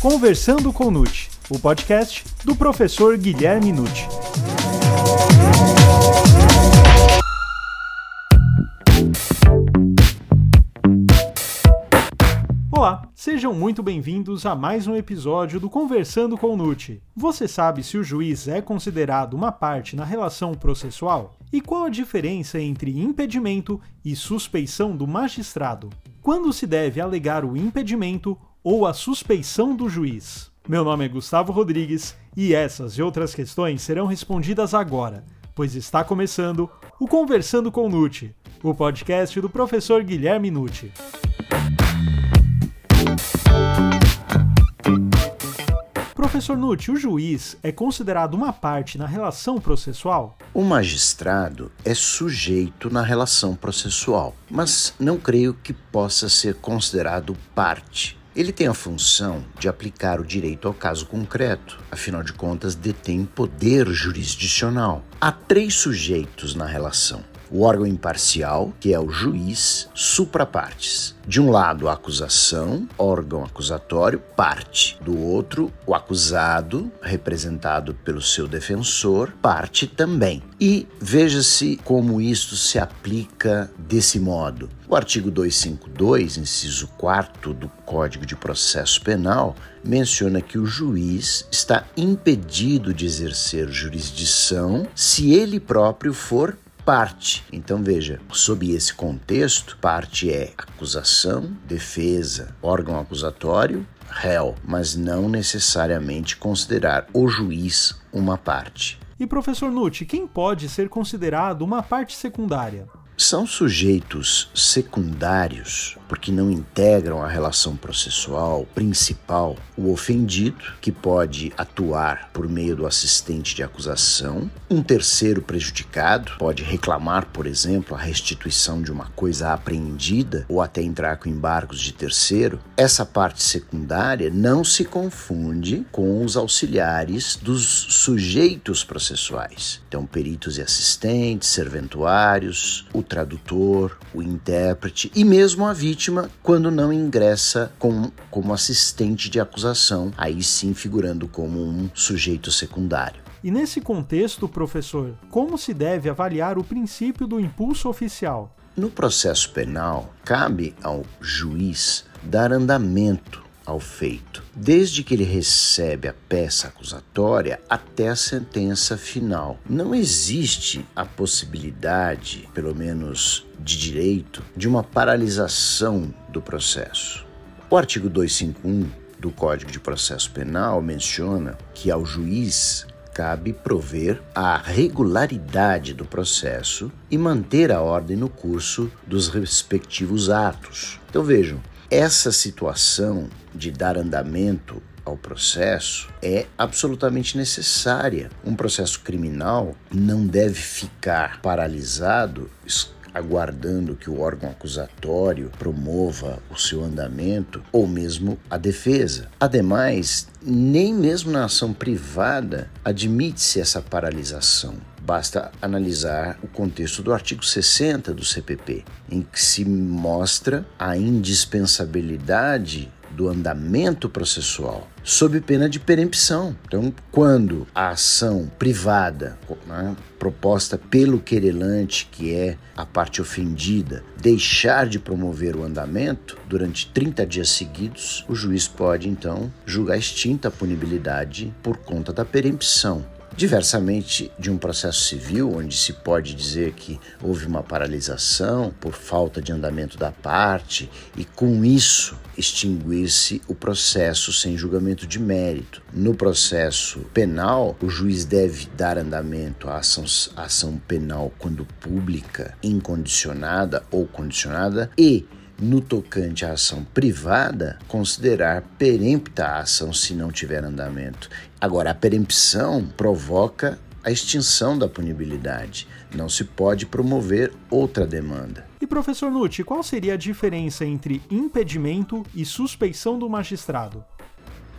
Conversando com Nute, o podcast do professor Guilherme Nute. Olá, sejam muito bem-vindos a mais um episódio do Conversando com Nute. Você sabe se o juiz é considerado uma parte na relação processual? E qual a diferença entre impedimento e suspeição do magistrado? Quando se deve alegar o impedimento ou a suspeição do juiz? Meu nome é Gustavo Rodrigues e essas e outras questões serão respondidas agora, pois está começando o Conversando com Nute, o podcast do professor Guilherme Nute. Professor Nutti, o juiz é considerado uma parte na relação processual? O magistrado é sujeito na relação processual, mas não creio que possa ser considerado parte. Ele tem a função de aplicar o direito ao caso concreto, afinal de contas, detém poder jurisdicional. Há três sujeitos na relação: o órgão imparcial, que é o juiz, suprapartes. De um lado, a acusação, órgão acusatório, parte. Do outro, o acusado, representado pelo seu defensor, parte também. E veja-se como isto se aplica desse modo. O artigo 252, inciso 4 do Código de Processo Penal, menciona que o juiz está impedido de exercer jurisdição se ele próprio for parte. Então veja, sob esse contexto, parte é acusação, defesa, órgão acusatório, réu, mas não necessariamente considerar o juiz uma parte. E professor Nutti, quem pode ser considerado uma parte secundária? São sujeitos secundários porque não integram a relação processual principal o ofendido, que pode atuar por meio do assistente de acusação, um terceiro prejudicado pode reclamar, por exemplo, a restituição de uma coisa apreendida ou até entrar com embargos de terceiro. Essa parte secundária não se confunde com os auxiliares dos sujeitos processuais. Então, peritos e assistentes, serventuários, o tradutor, o intérprete e mesmo a vítima quando não ingressa com, como assistente de acusação, aí sim figurando como um sujeito secundário. E nesse contexto, professor, como se deve avaliar o princípio do impulso oficial? No processo penal, cabe ao juiz dar andamento ao feito, desde que ele recebe a peça acusatória até a sentença final. Não existe a possibilidade, pelo menos de direito, de uma paralisação do processo. O artigo 251 do Código de Processo Penal menciona que ao juiz cabe prover a regularidade do processo e manter a ordem no curso dos respectivos atos. Então vejam, essa situação de dar andamento ao processo é absolutamente necessária. Um processo criminal não deve ficar paralisado aguardando que o órgão acusatório promova o seu andamento ou mesmo a defesa. Ademais, nem mesmo na ação privada admite-se essa paralisação. Basta analisar o contexto do artigo 60 do CPP, em que se mostra a indispensabilidade do andamento processual, sob pena de perempção. Então, quando a ação privada, né, proposta pelo querelante, que é a parte ofendida, deixar de promover o andamento durante 30 dias seguidos, o juiz pode então julgar extinta a punibilidade por conta da perempção. Diversamente de um processo civil, onde se pode dizer que houve uma paralisação por falta de andamento da parte e, com isso, extinguir-se o processo sem julgamento de mérito. No processo penal, o juiz deve dar andamento à ação, à ação penal quando pública, incondicionada ou condicionada e no tocante à ação privada, considerar perempta a ação se não tiver andamento. Agora, a perempção provoca a extinção da punibilidade. Não se pode promover outra demanda. E professor Nutti, qual seria a diferença entre impedimento e suspeição do magistrado?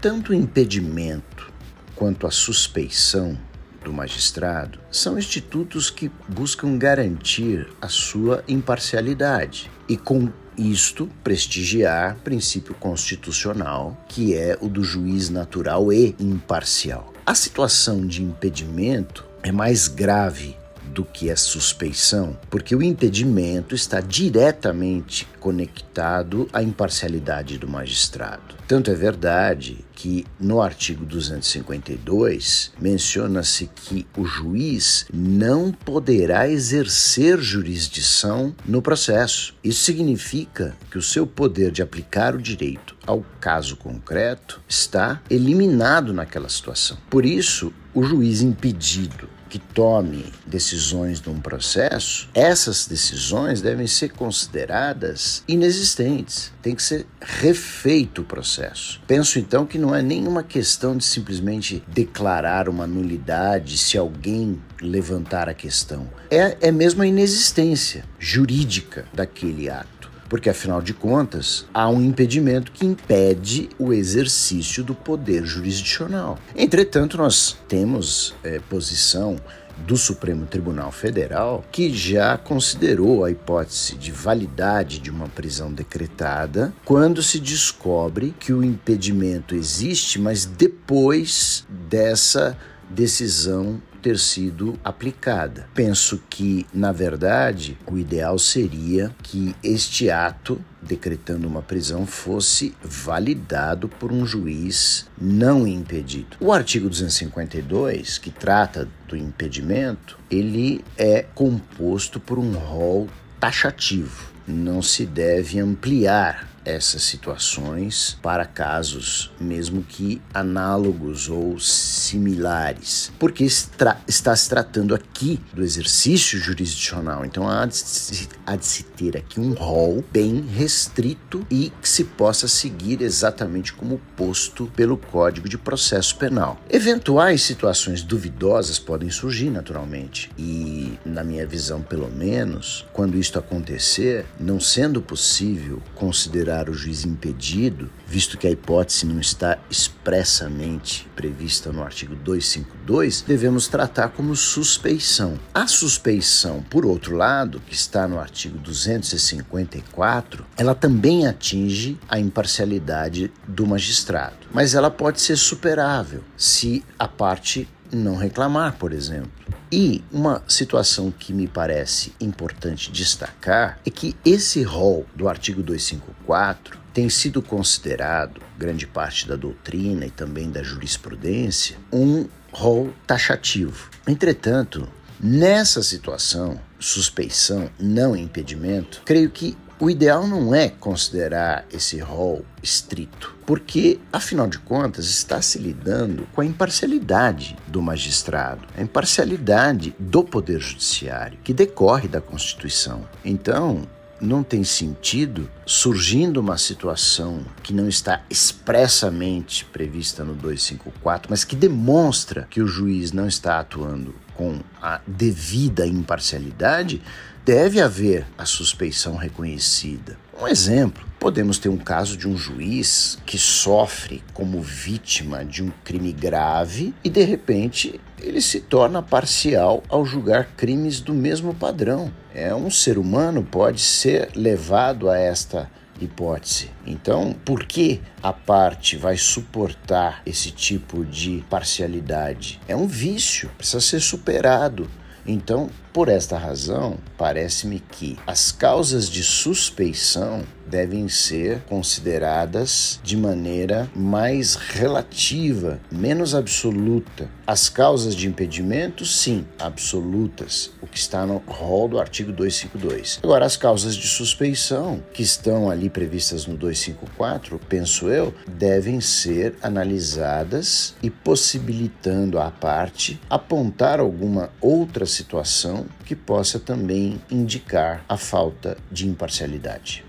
Tanto o impedimento quanto a suspeição do magistrado são institutos que buscam garantir a sua imparcialidade e com isto prestigiar princípio constitucional, que é o do juiz natural e imparcial. A situação de impedimento é mais grave do que a suspeição, porque o impedimento está diretamente conectado à imparcialidade do magistrado. Tanto é verdade que no artigo 252 menciona-se que o juiz não poderá exercer jurisdição no processo. Isso significa que o seu poder de aplicar o direito ao caso concreto está eliminado naquela situação. Por isso, o juiz impedido que tome decisões num processo, essas decisões devem ser consideradas inexistentes. Tem que ser refeito o processo. Penso então que não é nenhuma questão de simplesmente declarar uma nulidade se alguém levantar a questão. É, é mesmo a inexistência jurídica daquele ato porque afinal de contas há um impedimento que impede o exercício do poder jurisdicional. Entretanto, nós temos é, posição do Supremo Tribunal Federal, que já considerou a hipótese de validade de uma prisão decretada quando se descobre que o impedimento existe, mas depois dessa decisão ter sido aplicada. Penso que, na verdade, o ideal seria que este ato decretando uma prisão fosse validado por um juiz não impedido. O artigo 252, que trata do impedimento, ele é composto por um rol taxativo. Não se deve ampliar essas situações para casos mesmo que análogos ou similares, porque está, se tratando aqui do exercício jurisdicional, então há de, se, há de se ter aqui um rol bem restrito e que se possa seguir exatamente como posto pelo Código de Processo Penal. Eventuais situações duvidosas podem surgir naturalmente e, na minha visão, pelo menos, quando isto acontecer, não sendo possível considerar o juiz impedido, visto que a hipótese não está expressamente prevista no artigo 252, devemos tratar como suspeição. A suspeição, por outro lado, que está no artigo 254, ela também atinge a imparcialidade do magistrado, mas ela pode ser superável se a parte não reclamar, por exemplo. E uma situação que me parece importante destacar é que esse rol do artigo 254 tem sido considerado, grande parte da doutrina e também da jurisprudência, um rol taxativo. Entretanto, nessa situação, suspeição, não impedimento, creio que o ideal não é considerar esse rol estrito, porque, afinal de contas, está se lidando com a imparcialidade do magistrado, a imparcialidade do Poder Judiciário, que decorre da Constituição. Então, não tem sentido surgindo uma situação que não está expressamente prevista no 254, mas que demonstra que o juiz não está atuando com a devida imparcialidade, deve haver a suspeição reconhecida. Um exemplo: podemos ter um caso de um juiz que sofre como vítima de um crime grave e de repente ele se torna parcial ao julgar crimes do mesmo padrão. É um ser humano pode ser levado a esta hipótese. Então, por que a parte vai suportar esse tipo de parcialidade? É um vício, precisa ser superado. Então, por esta razão, parece-me que as causas de suspeição devem ser consideradas de maneira mais relativa, menos absoluta. As causas de impedimento, sim, absolutas, o que está no rol do artigo 252. Agora, as causas de suspeição, que estão ali previstas no 254, penso eu, devem ser analisadas e possibilitando à parte apontar alguma outra situação que possa também indicar a falta de imparcialidade.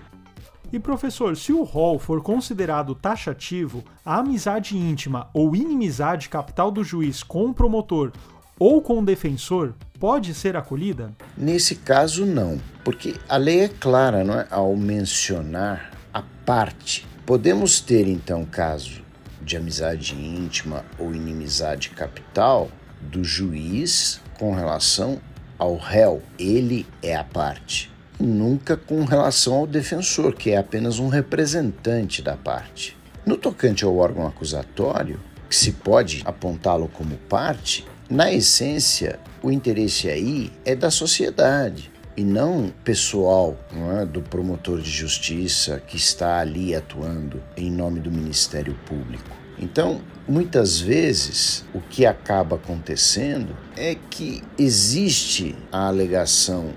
E professor, se o rol for considerado taxativo, a amizade íntima ou inimizade capital do juiz com o promotor ou com o defensor pode ser acolhida? Nesse caso, não, porque a lei é clara não é? ao mencionar a parte. Podemos ter então caso de amizade íntima ou inimizade capital do juiz com relação ao réu, ele é a parte. Nunca com relação ao defensor, que é apenas um representante da parte. No tocante ao órgão acusatório, que se pode apontá-lo como parte, na essência, o interesse aí é da sociedade e não pessoal não é, do promotor de justiça que está ali atuando em nome do Ministério Público. Então, muitas vezes, o que acaba acontecendo é que existe a alegação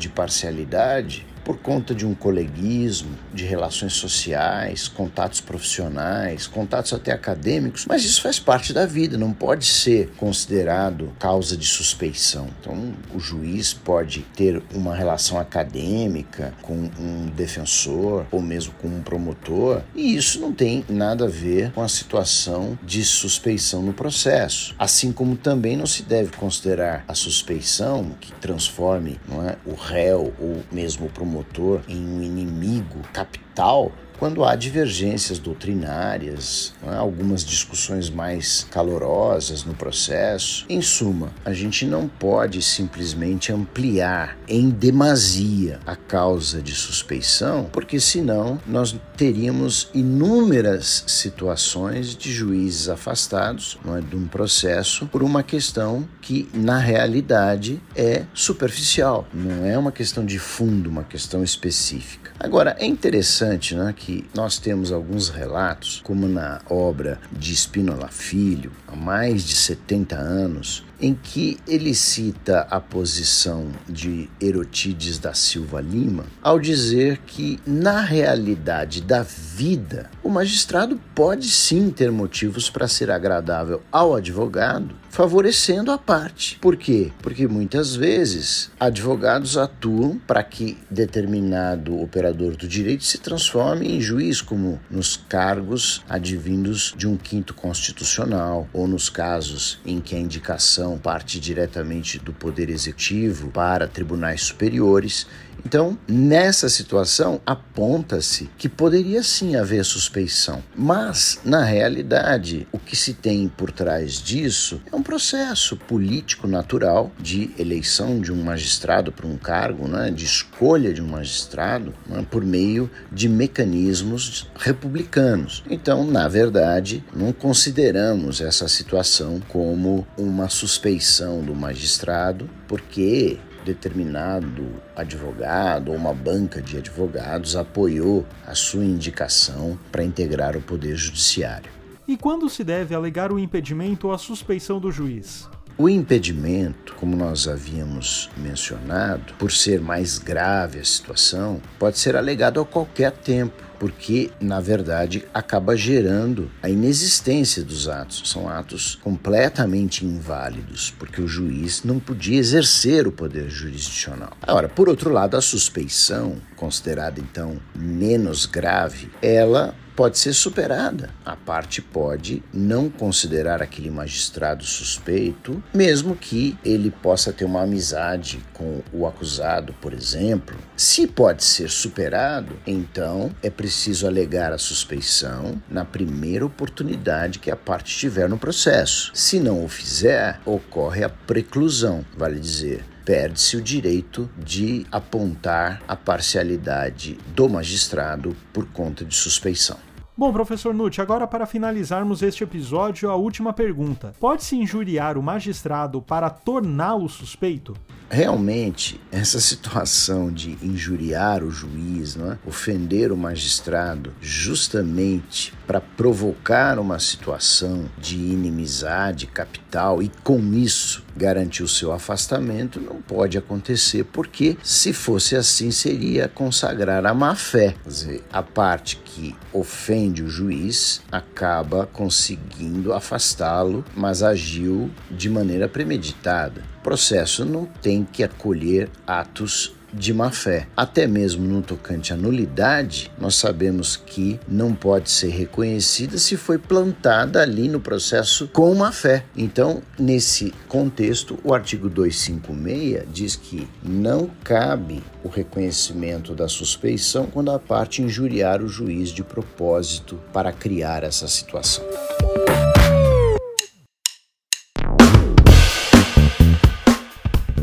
de parcialidade por conta de um coleguismo, de relações sociais, contatos profissionais, contatos até acadêmicos, mas isso faz parte da vida, não pode ser considerado causa de suspeição. Então, o juiz pode ter uma relação acadêmica com um defensor ou mesmo com um promotor, e isso não tem nada a ver com a situação de suspeição no processo. Assim como também não se deve considerar a suspeição que transforme é, o réu ou mesmo o promotor promotor em um inimigo capital quando há divergências doutrinárias, é? algumas discussões mais calorosas no processo. Em suma, a gente não pode simplesmente ampliar em demasia a causa de suspeição, porque senão nós teríamos inúmeras situações de juízes afastados não é, de um processo por uma questão que, na realidade, é superficial, não é uma questão de fundo, uma questão específica. Agora, é interessante né, que nós temos alguns relatos, como na obra de Spinola Filho, há mais de 70 anos, em que ele cita a posição de Erotides da Silva Lima ao dizer que, na realidade da vida, o magistrado pode sim ter motivos para ser agradável ao advogado, favorecendo a parte. Por quê? Porque muitas vezes advogados atuam para que determinado operador do direito se transforme em juiz, como nos cargos advindos de um quinto constitucional, ou nos casos em que a indicação parte diretamente do Poder Executivo para tribunais superiores então, nessa situação, aponta-se que poderia sim haver suspeição, mas, na realidade, o que se tem por trás disso é um processo político natural de eleição de um magistrado para um cargo, né, de escolha de um magistrado né, por meio de mecanismos republicanos. Então, na verdade, não consideramos essa situação como uma suspeição do magistrado, porque determinado advogado ou uma banca de advogados apoiou a sua indicação para integrar o Poder Judiciário. E quando se deve alegar o impedimento ou a suspeição do juiz? O impedimento, como nós havíamos mencionado, por ser mais grave a situação, pode ser alegado a qualquer tempo porque, na verdade, acaba gerando a inexistência dos atos. São atos completamente inválidos, porque o juiz não podia exercer o poder jurisdicional. Agora, por outro lado, a suspeição, considerada então menos grave, ela pode ser superada. A parte pode não considerar aquele magistrado suspeito, mesmo que ele possa ter uma amizade com o acusado, por exemplo. Se pode ser superado, então é preciso alegar a suspeição na primeira oportunidade que a parte tiver no processo. Se não o fizer, ocorre a preclusão, vale dizer perde-se o direito de apontar a parcialidade do magistrado por conta de suspeição. Bom, professor Nutt, agora para finalizarmos este episódio, a última pergunta. Pode-se injuriar o magistrado para torná-lo suspeito? Realmente, essa situação de injuriar o juiz, é? ofender o magistrado, justamente para provocar uma situação de inimizade capital e com isso garantir o seu afastamento, não pode acontecer, porque se fosse assim seria consagrar a má fé. Quer dizer, a parte que ofende o juiz acaba conseguindo afastá-lo, mas agiu de maneira premeditada. Processo não tem que acolher atos de má fé. Até mesmo no tocante à nulidade, nós sabemos que não pode ser reconhecida se foi plantada ali no processo com má fé. Então, nesse contexto, o artigo 256 diz que não cabe o reconhecimento da suspeição quando a parte injuriar o juiz de propósito para criar essa situação.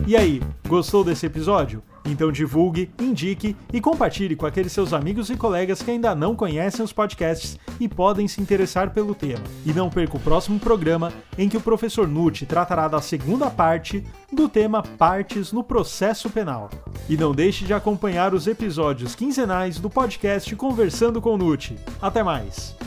E aí, gostou desse episódio? Então divulgue, indique e compartilhe com aqueles seus amigos e colegas que ainda não conhecem os podcasts e podem se interessar pelo tema. E não perca o próximo programa em que o professor Nutti tratará da segunda parte do tema Partes no Processo Penal. E não deixe de acompanhar os episódios quinzenais do podcast Conversando com Nutti. Até mais!